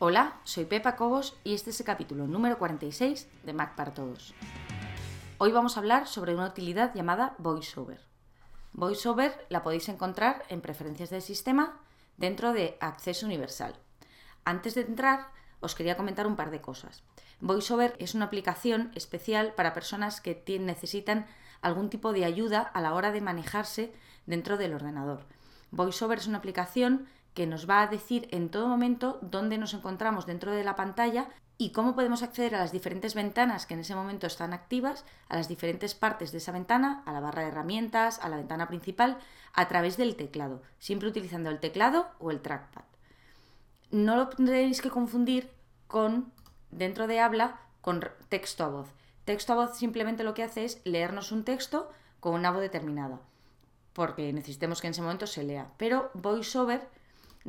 Hola, soy Pepa Cobos y este es el capítulo número 46 de Mac para Todos. Hoy vamos a hablar sobre una utilidad llamada VoiceOver. VoiceOver la podéis encontrar en preferencias del sistema dentro de Acceso Universal. Antes de entrar, os quería comentar un par de cosas. VoiceOver es una aplicación especial para personas que necesitan algún tipo de ayuda a la hora de manejarse dentro del ordenador. VoiceOver es una aplicación que nos va a decir en todo momento dónde nos encontramos dentro de la pantalla y cómo podemos acceder a las diferentes ventanas que en ese momento están activas, a las diferentes partes de esa ventana, a la barra de herramientas, a la ventana principal, a través del teclado, siempre utilizando el teclado o el trackpad. No lo tendréis que confundir con, dentro de habla, con texto a voz. Texto a voz simplemente lo que hace es leernos un texto con una voz determinada, porque necesitemos que en ese momento se lea. Pero VoiceOver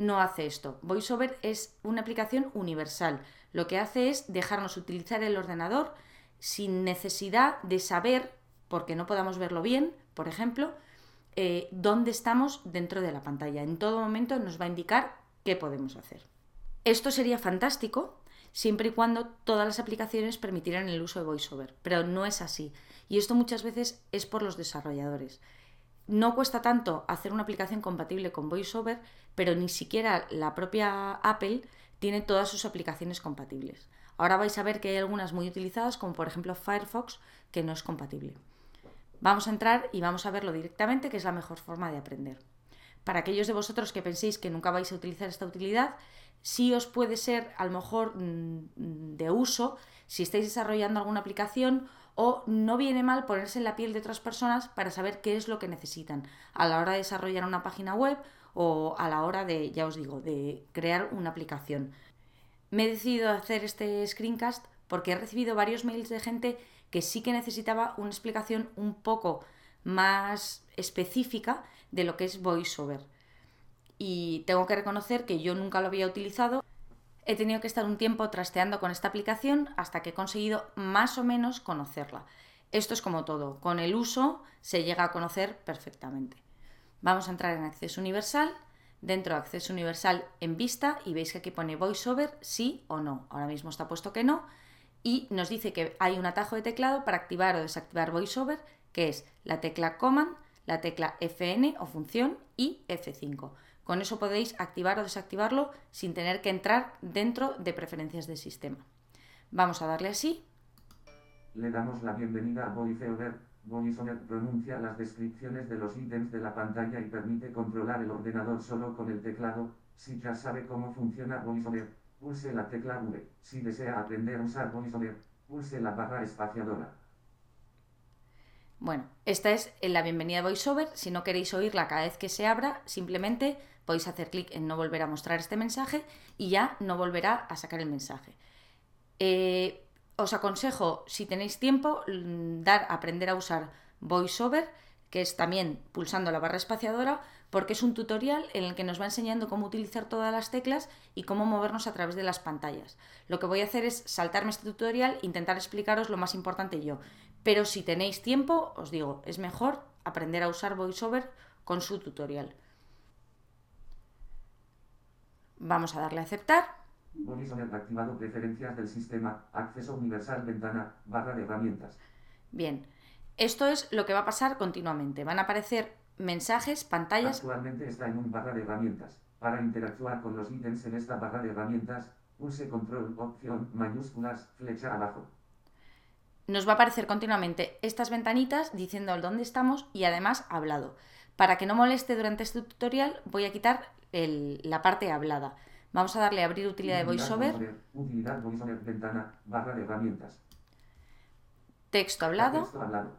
no hace esto. VoiceOver es una aplicación universal. Lo que hace es dejarnos utilizar el ordenador sin necesidad de saber, porque no podamos verlo bien, por ejemplo, eh, dónde estamos dentro de la pantalla. En todo momento nos va a indicar qué podemos hacer. Esto sería fantástico siempre y cuando todas las aplicaciones permitieran el uso de VoiceOver, pero no es así. Y esto muchas veces es por los desarrolladores no cuesta tanto hacer una aplicación compatible con VoiceOver, pero ni siquiera la propia Apple tiene todas sus aplicaciones compatibles. Ahora vais a ver que hay algunas muy utilizadas, como por ejemplo Firefox, que no es compatible. Vamos a entrar y vamos a verlo directamente, que es la mejor forma de aprender. Para aquellos de vosotros que penséis que nunca vais a utilizar esta utilidad, sí os puede ser a lo mejor mm, de uso si estáis desarrollando alguna aplicación o no viene mal ponerse en la piel de otras personas para saber qué es lo que necesitan a la hora de desarrollar una página web o a la hora de, ya os digo, de crear una aplicación. Me he decidido hacer este screencast porque he recibido varios mails de gente que sí que necesitaba una explicación un poco más específica de lo que es VoiceOver. Y tengo que reconocer que yo nunca lo había utilizado he tenido que estar un tiempo trasteando con esta aplicación hasta que he conseguido más o menos conocerla. Esto es como todo, con el uso se llega a conocer perfectamente. Vamos a entrar en Acceso Universal, dentro de Acceso Universal en vista y veis que aquí pone VoiceOver sí o no. Ahora mismo está puesto que no y nos dice que hay un atajo de teclado para activar o desactivar VoiceOver que es la tecla Command, la tecla Fn o función y F5. Con eso podéis activar o desactivarlo sin tener que entrar dentro de preferencias del sistema. Vamos a darle así. Le damos la bienvenida a VoiceOver. VoiceOver pronuncia las descripciones de los ítems de la pantalla y permite controlar el ordenador solo con el teclado. Si ya sabe cómo funciona VoiceOver, pulse la tecla V. Si desea aprender a usar VoiceOver, pulse la barra espaciadora. Bueno, esta es la bienvenida a VoiceOver. Si no queréis oírla cada vez que se abra, simplemente podéis hacer clic en no volver a mostrar este mensaje y ya no volverá a sacar el mensaje. Eh, os aconsejo, si tenéis tiempo, mm, dar aprender a usar VoiceOver, que es también pulsando la barra espaciadora, porque es un tutorial en el que nos va enseñando cómo utilizar todas las teclas y cómo movernos a través de las pantallas. Lo que voy a hacer es saltarme este tutorial e intentar explicaros lo más importante yo. Pero si tenéis tiempo, os digo, es mejor aprender a usar VoiceOver con su tutorial. Vamos a darle a aceptar. Activado preferencias del sistema, acceso universal, ventana, barra de herramientas. Bien, esto es lo que va a pasar continuamente. Van a aparecer mensajes, pantallas. Actualmente está en un barra de herramientas. Para interactuar con los ítems en esta barra de herramientas, pulse control, opción, mayúsculas, flecha abajo. Nos va a aparecer continuamente estas ventanitas diciendo dónde estamos y además hablado. Para que no moleste durante este tutorial voy a quitar la parte hablada. Vamos a darle a abrir utilidad de VoiceOver. Utilidad VoiceOver, ventana, barra de herramientas. Texto hablado. Texto hablado.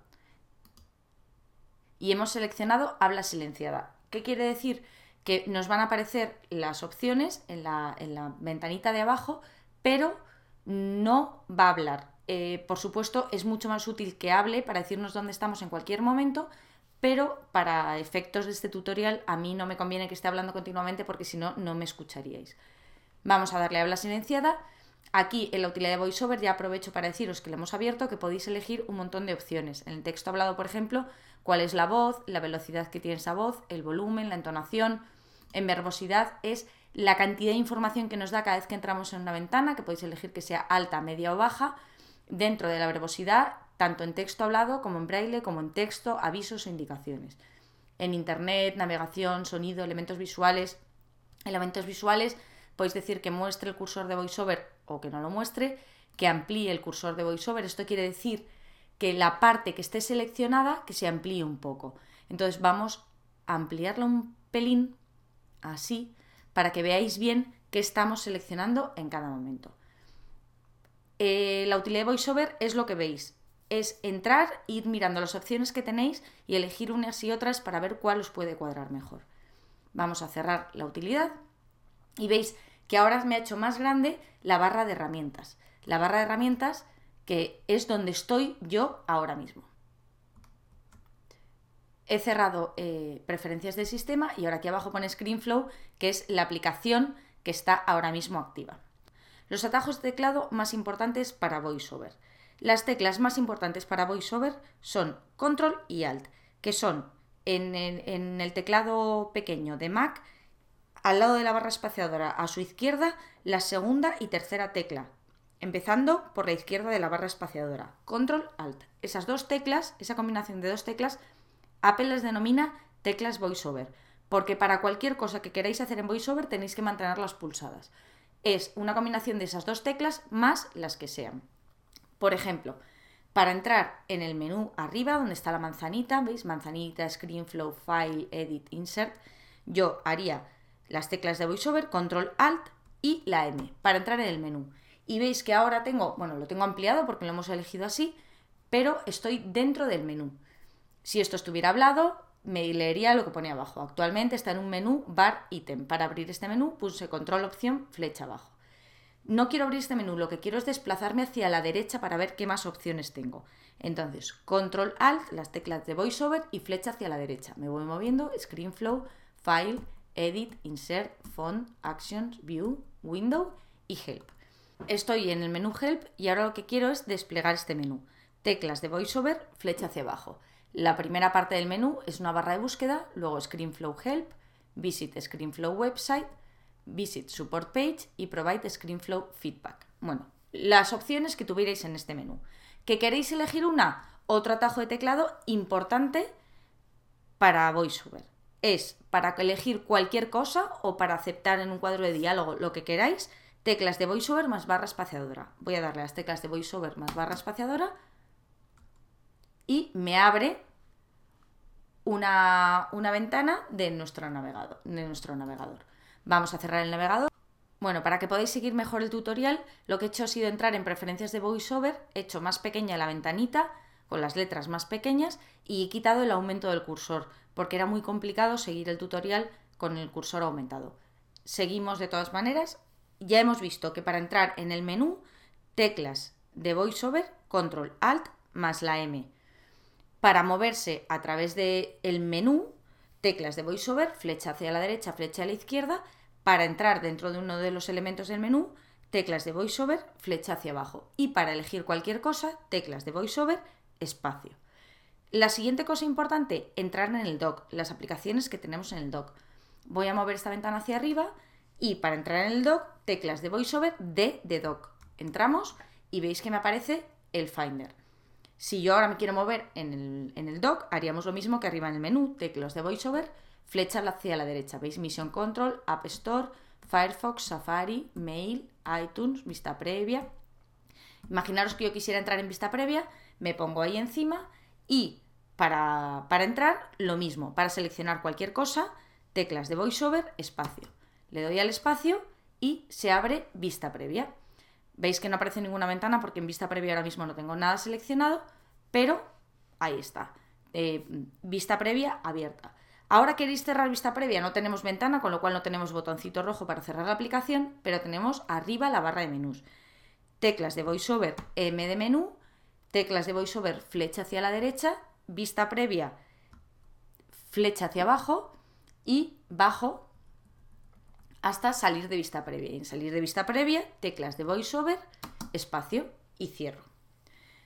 Y hemos seleccionado habla silenciada. ¿Qué quiere decir? Que nos van a aparecer las opciones en la, en la ventanita de abajo, pero no va a hablar. Eh, por supuesto, es mucho más útil que hable para decirnos dónde estamos en cualquier momento, pero para efectos de este tutorial a mí no me conviene que esté hablando continuamente porque si no, no me escucharíais. Vamos a darle a habla silenciada. Aquí en la utilidad de VoiceOver ya aprovecho para deciros que le hemos abierto que podéis elegir un montón de opciones. En el texto hablado, por ejemplo, cuál es la voz, la velocidad que tiene esa voz, el volumen, la entonación. En verbosidad es la cantidad de información que nos da cada vez que entramos en una ventana, que podéis elegir que sea alta, media o baja, dentro de la verbosidad, tanto en texto hablado como en braille, como en texto, avisos o indicaciones. En Internet, navegación, sonido, elementos visuales. Elementos visuales podéis decir que muestre el cursor de VoiceOver o que no lo muestre, que amplíe el cursor de VoiceOver. Esto quiere decir que la parte que esté seleccionada que se amplíe un poco. Entonces vamos a ampliarlo un pelín, así, para que veáis bien qué estamos seleccionando en cada momento. Eh, la utilidad de VoiceOver es lo que veis. Es entrar, ir mirando las opciones que tenéis y elegir unas y otras para ver cuál os puede cuadrar mejor. Vamos a cerrar la utilidad y veis que ahora me ha hecho más grande la barra de herramientas. La barra de herramientas que es donde estoy yo ahora mismo. He cerrado eh, preferencias del sistema y ahora aquí abajo pone ScreenFlow, que es la aplicación que está ahora mismo activa. Los atajos de teclado más importantes para VoiceOver. Las teclas más importantes para VoiceOver son Control y Alt, que son en el, teclado pequeño de Mac, al lado de la barra espaciadora a su izquierda, la segunda y tercera tecla, empezando por la izquierda de la barra espaciadora. Control Alt. Esas dos teclas, esa combinación de dos teclas, Apple les denomina teclas VoiceOver, porque para cualquier cosa que queráis hacer en VoiceOver tenéis que mantenerlas pulsadas. Es una combinación de esas dos teclas más las que sean. Por ejemplo, para entrar en el menú arriba, donde está la manzanita, ¿veis? Manzanita, ScreenFlow, File, Edit, Insert, yo haría las teclas de VoiceOver, Control Alt y la M, para entrar en el menú. Y veis que ahora tengo, bueno, lo tengo ampliado porque lo hemos elegido así, pero estoy dentro del menú. Si esto estuviera hablado, me leería lo que pone abajo. Actualmente está en un menú bar ítem. Para abrir este menú puse control opción flecha abajo. No quiero abrir este menú, lo que quiero es desplazarme hacia la derecha para ver qué más opciones tengo. Entonces, control alt, las teclas de voiceover y flecha hacia la derecha. Me voy moviendo, ScreenFlow, File, Edit, Insert, Font, Actions, View, Window y Help. Estoy en el menú Help y ahora lo que quiero es desplegar este menú. Teclas de voiceover, flecha hacia abajo. La primera parte del menú es una barra de búsqueda, luego ScreenFlow Help, Visit ScreenFlow Website, Visit Support Page y Provide ScreenFlow Feedback. Bueno, las opciones que tuvierais en este menú. ¿Que queréis elegir una? Otro atajo de teclado importante para VoiceOver. Es para elegir cualquier cosa o para aceptar en un cuadro de diálogo lo que queráis, teclas de VoiceOver más barra espaciadora. Voy a darle las teclas de VoiceOver más barra espaciadora y me abre una, ventana de nuestro, de nuestro navegador. Vamos a cerrar el navegador. Bueno, para que podáis seguir mejor el tutorial, lo que he hecho ha sido entrar en preferencias de VoiceOver, he hecho más pequeña la ventanita, con las letras más pequeñas, y he quitado el aumento del cursor, porque era muy complicado seguir el tutorial con el cursor aumentado. Seguimos de todas maneras. Ya hemos visto que para entrar en el menú, teclas de VoiceOver, Control Alt más la M para moverse a través del el menú, teclas de VoiceOver, flecha hacia la derecha, flecha a la izquierda, para entrar dentro de uno de los elementos del menú, teclas de VoiceOver, flecha hacia abajo. Y para elegir cualquier cosa, teclas de VoiceOver, espacio. La siguiente cosa importante, entrar en el dock, las aplicaciones que tenemos en el dock. Voy a mover esta ventana hacia arriba y para entrar en el dock, teclas de VoiceOver, D de dock. Entramos y veis que me aparece el Finder. Si yo ahora me quiero mover en el, dock, haríamos lo mismo que arriba en el menú, teclas de VoiceOver, flecha hacia la derecha. ¿Veis? Mission Control, App Store, Firefox, Safari, Mail, iTunes, vista previa. Imaginaros que yo quisiera entrar en vista previa, me pongo ahí encima y para, para entrar, lo mismo. Para seleccionar cualquier cosa, teclas de VoiceOver, espacio. Le doy al espacio y se abre vista previa. Veis que no aparece ninguna ventana porque en vista previa ahora mismo no tengo nada seleccionado, pero ahí está. Eh, vista previa abierta. Ahora queréis cerrar vista previa, no tenemos ventana, con lo cual no tenemos botoncito rojo para cerrar la aplicación, pero tenemos arriba la barra de menús. Teclas de VoiceOver M de menú, teclas de VoiceOver flecha hacia la derecha, vista previa flecha hacia abajo y bajo hasta salir de vista previa. En salir de vista previa, teclas de VoiceOver, espacio y cierro.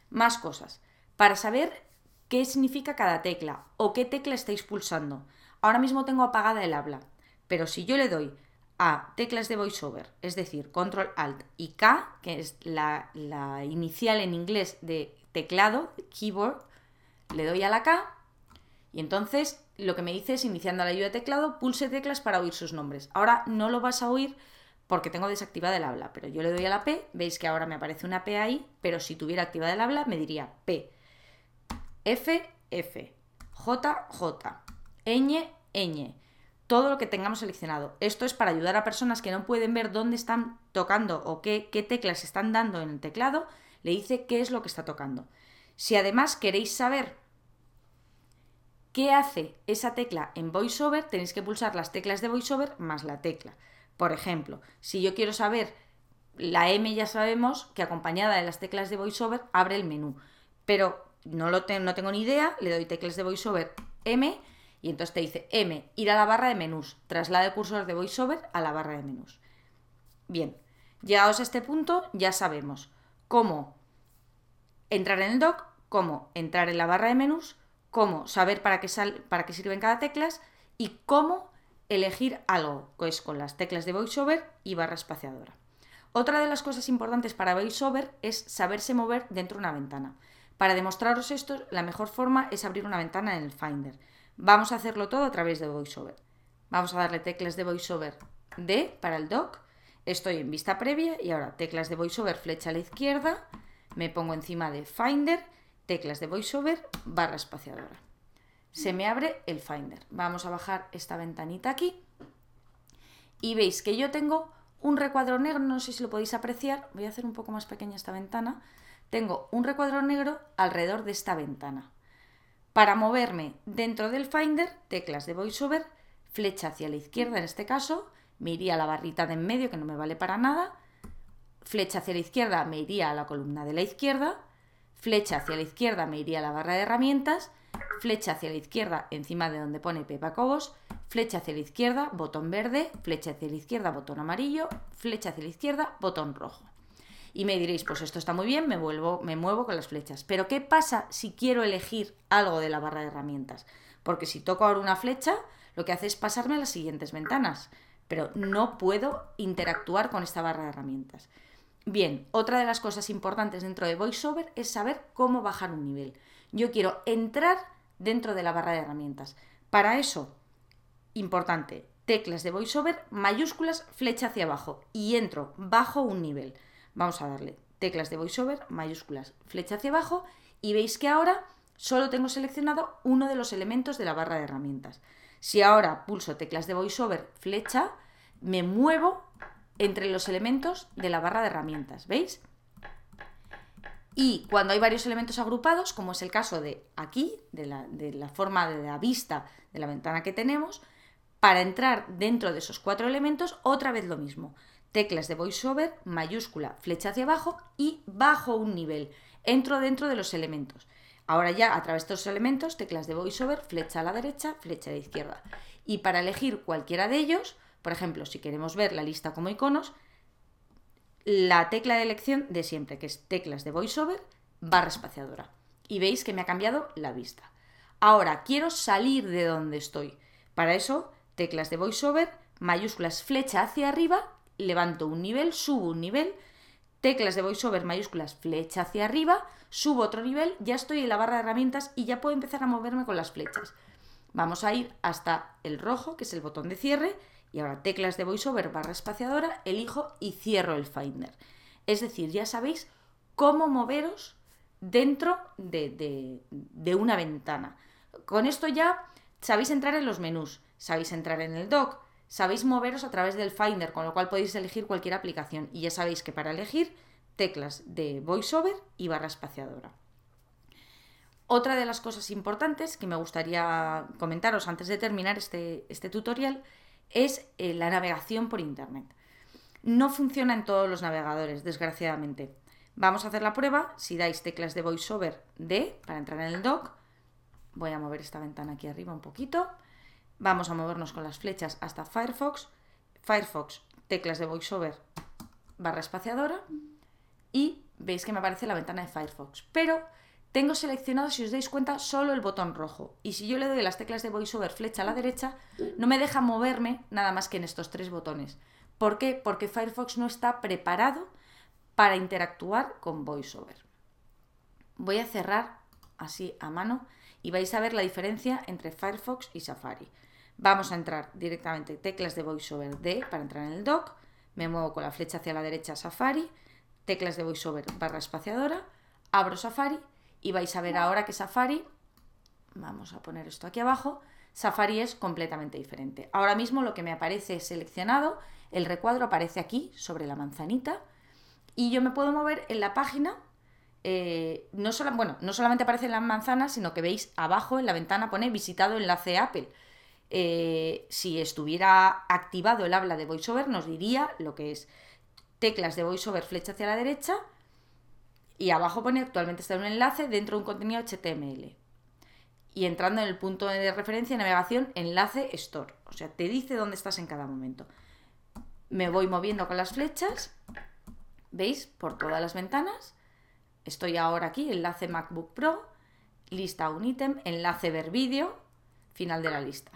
Más cosas. Para saber qué significa cada tecla o qué tecla estáis pulsando. Ahora mismo tengo apagada el habla, pero si yo le doy a teclas de VoiceOver, es decir, Control Alt y K, que es la, la inicial en inglés de teclado, keyboard, le doy a la K y entonces lo que me dice es, iniciando la ayuda de teclado, pulse teclas para oír sus nombres. Ahora no lo vas a oír porque tengo desactivada el habla, pero yo le doy a la P, veis que ahora me aparece una P ahí, pero si tuviera activada el habla me diría P, F, F, J, J, ñ, ñ, todo lo que tengamos seleccionado. Esto es para ayudar a personas que no pueden ver dónde están tocando o qué, qué teclas están dando en el teclado, le dice qué es lo que está tocando. Si además queréis saber qué hace esa tecla en VoiceOver, tenéis que pulsar las teclas de VoiceOver más la tecla. Por ejemplo, si yo quiero saber la M, ya sabemos que acompañada de las teclas de VoiceOver abre el menú, pero no, lo no tengo ni idea, le doy teclas de VoiceOver M y entonces te dice M, ir a la barra de menús, traslada el cursor de VoiceOver a la barra de menús. Bien, llegados a este punto ya sabemos cómo entrar en el dock, cómo entrar en la barra de menús, cómo saber para qué, sirven cada teclas y cómo elegir algo, pues con las teclas de VoiceOver y barra espaciadora. Otra de las cosas importantes para VoiceOver es saberse mover dentro de una ventana. Para demostraros esto, la mejor forma es abrir una ventana en el Finder. Vamos a hacerlo todo a través de VoiceOver. Vamos a darle teclas de VoiceOver D para el dock. Estoy en vista previa y ahora teclas de VoiceOver flecha a la izquierda. Me pongo encima de Finder, teclas de VoiceOver, barra espaciadora se me abre el Finder. Vamos a bajar esta ventanita aquí y veis que yo tengo un recuadro negro, no sé si lo podéis apreciar, voy a hacer un poco más pequeña esta ventana, tengo un recuadro negro alrededor de esta ventana. Para moverme dentro del Finder, teclas de VoiceOver, flecha hacia la izquierda en este caso, me iría a la barrita de en medio que no me vale para nada, flecha hacia la izquierda me iría a la columna de la izquierda, flecha hacia la izquierda me iría a la barra de herramientas flecha hacia la izquierda encima de donde pone Pepa Cobos, flecha hacia la izquierda, botón verde, flecha hacia la izquierda, botón amarillo, flecha hacia la izquierda, botón rojo. Y me diréis, pues esto está muy bien, me, vuelvo, me muevo con las flechas. Pero ¿qué pasa si quiero elegir algo de la barra de herramientas? Porque si toco ahora una flecha, lo que hace es pasarme a las siguientes ventanas. Pero no puedo interactuar con esta barra de herramientas. Bien, otra de las cosas importantes dentro de VoiceOver es saber cómo bajar un nivel. Yo quiero entrar dentro de la barra de herramientas. Para eso, importante, teclas de VoiceOver, mayúsculas, flecha hacia abajo y entro bajo un nivel. Vamos a darle teclas de VoiceOver, mayúsculas, flecha hacia abajo y veis que ahora solo tengo seleccionado uno de los elementos de la barra de herramientas. Si ahora pulso teclas de VoiceOver, flecha, me muevo entre los elementos de la barra de herramientas, ¿veis? Y cuando hay varios elementos agrupados, como es el caso de aquí, de la, forma de la vista de la ventana que tenemos, para entrar dentro de esos cuatro elementos, otra vez lo mismo. Teclas de VoiceOver, mayúscula, flecha hacia abajo y bajo un nivel. Entro dentro de los elementos. Ahora ya a través de estos elementos, teclas de VoiceOver, flecha a la derecha, flecha a la izquierda. Y para elegir cualquiera de ellos, por ejemplo, si queremos ver la lista como iconos, la tecla de elección de siempre, que es teclas de VoiceOver, barra espaciadora. Y veis que me ha cambiado la vista. Ahora, quiero salir de donde estoy. Para eso, teclas de VoiceOver, mayúsculas flecha hacia arriba, levanto un nivel, subo un nivel, teclas de VoiceOver, mayúsculas flecha hacia arriba, subo otro nivel, ya estoy en la barra de herramientas y ya puedo empezar a moverme con las flechas. Vamos a ir hasta el rojo, que es el botón de cierre, y ahora teclas de VoiceOver barra espaciadora, elijo y cierro el Finder. Es decir, ya sabéis cómo moveros dentro de, una ventana. Con esto ya sabéis entrar en los menús, sabéis entrar en el dock, sabéis moveros a través del Finder, con lo cual podéis elegir cualquier aplicación. Y ya sabéis que para elegir teclas de VoiceOver y barra espaciadora. Otra de las cosas importantes que me gustaría comentaros antes de terminar este, este tutorial es eh, la navegación por Internet. No funciona en todos los navegadores, desgraciadamente. Vamos a hacer la prueba. Si dais teclas de VoiceOver D para entrar en el dock, voy a mover esta ventana aquí arriba un poquito. Vamos a movernos con las flechas hasta Firefox. Firefox, teclas de VoiceOver barra espaciadora. Y veis que me aparece la ventana de Firefox. Pero tengo seleccionado, si os dais cuenta, solo el botón rojo. Y si yo le doy las teclas de VoiceOver flecha a la derecha, no me deja moverme nada más que en estos tres botones. ¿Por qué? Porque Firefox no está preparado para interactuar con VoiceOver. Voy a cerrar así a mano y vais a ver la diferencia entre Firefox y Safari. Vamos a entrar directamente teclas de VoiceOver D para entrar en el dock, me muevo con la flecha hacia la derecha Safari, teclas de VoiceOver barra espaciadora, abro Safari y vais a ver ahora que Safari, vamos a poner esto aquí abajo, Safari es completamente diferente. Ahora mismo lo que me aparece seleccionado, el recuadro aparece aquí sobre la manzanita y yo me puedo mover en la página. Eh, no, bueno, no solamente aparece en la manzana, sino que veis abajo en la ventana pone visitado enlace Apple. Eh, si estuviera activado el habla de VoiceOver, nos diría lo que es teclas de VoiceOver flecha hacia la derecha y abajo pone actualmente está un enlace dentro de un contenido HTML. Y entrando en el punto de referencia, navegación, enlace store. O sea, te dice dónde estás en cada momento. Me voy moviendo con las flechas. ¿Veis? Por todas las ventanas. Estoy ahora aquí, enlace MacBook Pro, lista un ítem, enlace ver vídeo, final de la lista.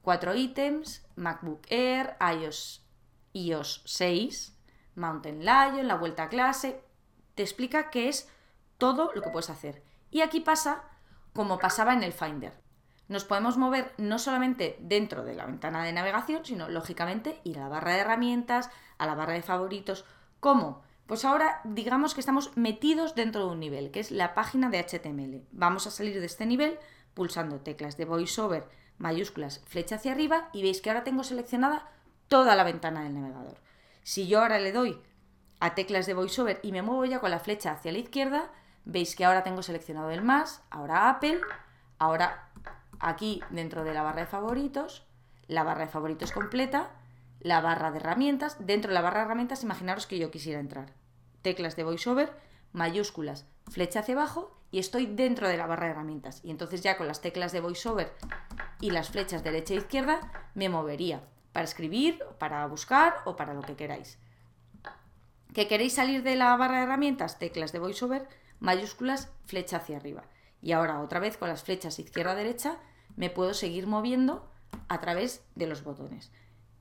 Cuatro ítems, MacBook Air, iOS, iOS 6, Mountain Lion, la vuelta a clase, te explica qué es todo lo que puedes hacer. Y aquí pasa como pasaba en el Finder. Nos podemos mover no solamente dentro de la ventana de navegación, sino lógicamente ir a la barra de herramientas, a la barra de favoritos. ¿Cómo? Pues ahora digamos que estamos metidos dentro de un nivel, que es la página de HTML. Vamos a salir de este nivel pulsando teclas de VoiceOver, mayúsculas, flecha hacia arriba y veis que ahora tengo seleccionada toda la ventana del navegador. Si yo ahora le doy a teclas de VoiceOver y me muevo ya con la flecha hacia la izquierda, veis que ahora tengo seleccionado el más, ahora Apple, ahora aquí dentro de la barra de favoritos, la barra de favoritos completa, la barra de herramientas, dentro de la barra de herramientas imaginaros que yo quisiera entrar. Teclas de VoiceOver, mayúsculas, flecha hacia abajo y estoy dentro de la barra de herramientas. Y entonces ya con las teclas de VoiceOver y las flechas derecha e izquierda me movería para escribir, para buscar o para lo que queráis. ¿Que queréis salir de la barra de herramientas? Teclas de VoiceOver, mayúsculas, flecha hacia arriba. Y ahora otra vez con las flechas izquierda-derecha me puedo seguir moviendo a través de los botones.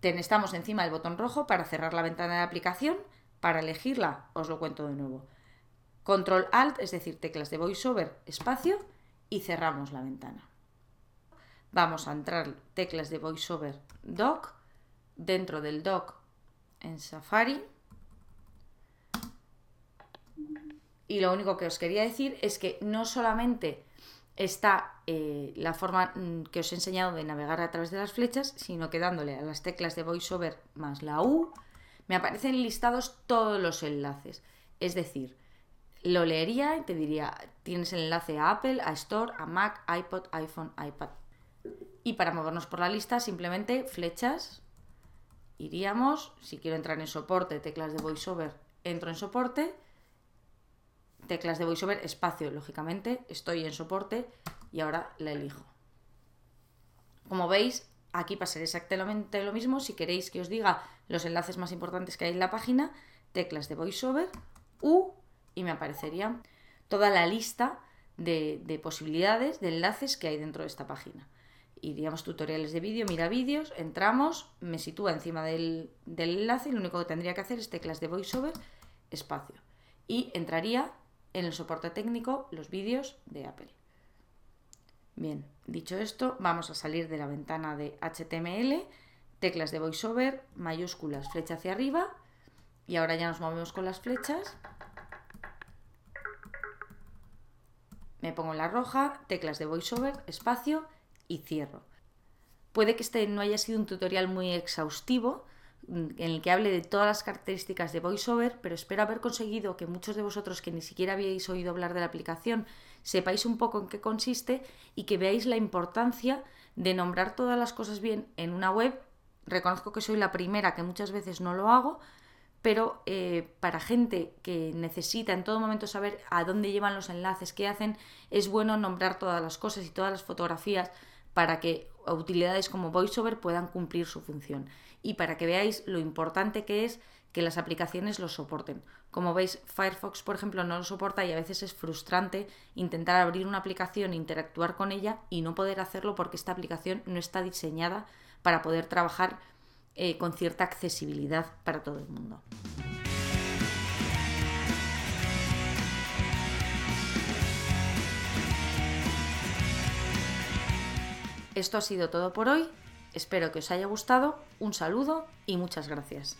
Estamos encima del botón rojo para cerrar la ventana de aplicación. Para elegirla, os lo cuento de nuevo. Control Alt, es decir, teclas de VoiceOver, espacio, y cerramos la ventana. Vamos a entrar teclas de VoiceOver Dock. Dentro del Dock en Safari Y lo único que os quería decir es que no solamente está eh, la forma mm, que os he enseñado de navegar a través de las flechas, sino que dándole a las teclas de VoiceOver más la U, me aparecen listados todos los enlaces. Es decir, lo leería y te diría, tienes el enlace a Apple, a Store, a Mac, iPod, iPhone, iPad. Y para movernos por la lista, simplemente flechas, iríamos, si quiero entrar en soporte, teclas de VoiceOver, entro en soporte teclas de VoiceOver, espacio, lógicamente, estoy en soporte y ahora la elijo. Como veis, aquí pasará exactamente lo mismo. Si queréis que os diga los enlaces más importantes que hay en la página, teclas de VoiceOver, U, y me aparecería toda la lista de, posibilidades, de enlaces que hay dentro de esta página. Iríamos tutoriales de vídeo, mira vídeos, entramos, me sitúa encima del, del enlace y lo único que tendría que hacer es teclas de VoiceOver, espacio. Y entraría en el soporte técnico los vídeos de Apple. Bien, dicho esto, vamos a salir de la ventana de HTML, teclas de VoiceOver, mayúsculas, flecha hacia arriba, y ahora ya nos movemos con las flechas. Me pongo en la roja, teclas de VoiceOver, espacio y cierro. Puede que este no haya sido un tutorial muy exhaustivo, en el que hable de todas las características de VoiceOver, pero espero haber conseguido que muchos de vosotros que ni siquiera habíais oído hablar de la aplicación sepáis un poco en qué consiste y que veáis la importancia de nombrar todas las cosas bien en una web. Reconozco que soy la primera que muchas veces no lo hago, pero eh, para gente que necesita en todo momento saber a dónde llevan los enlaces, qué hacen, es bueno nombrar todas las cosas y todas las fotografías para que utilidades como VoiceOver puedan cumplir su función y para que veáis lo importante que es que las aplicaciones lo soporten. Como veis, Firefox, por ejemplo, no lo soporta y a veces es frustrante intentar abrir una aplicación, interactuar con ella y no poder hacerlo porque esta aplicación no está diseñada para poder trabajar eh, con cierta accesibilidad para todo el mundo. Esto ha sido todo por hoy. Espero que os haya gustado. Un saludo y muchas gracias.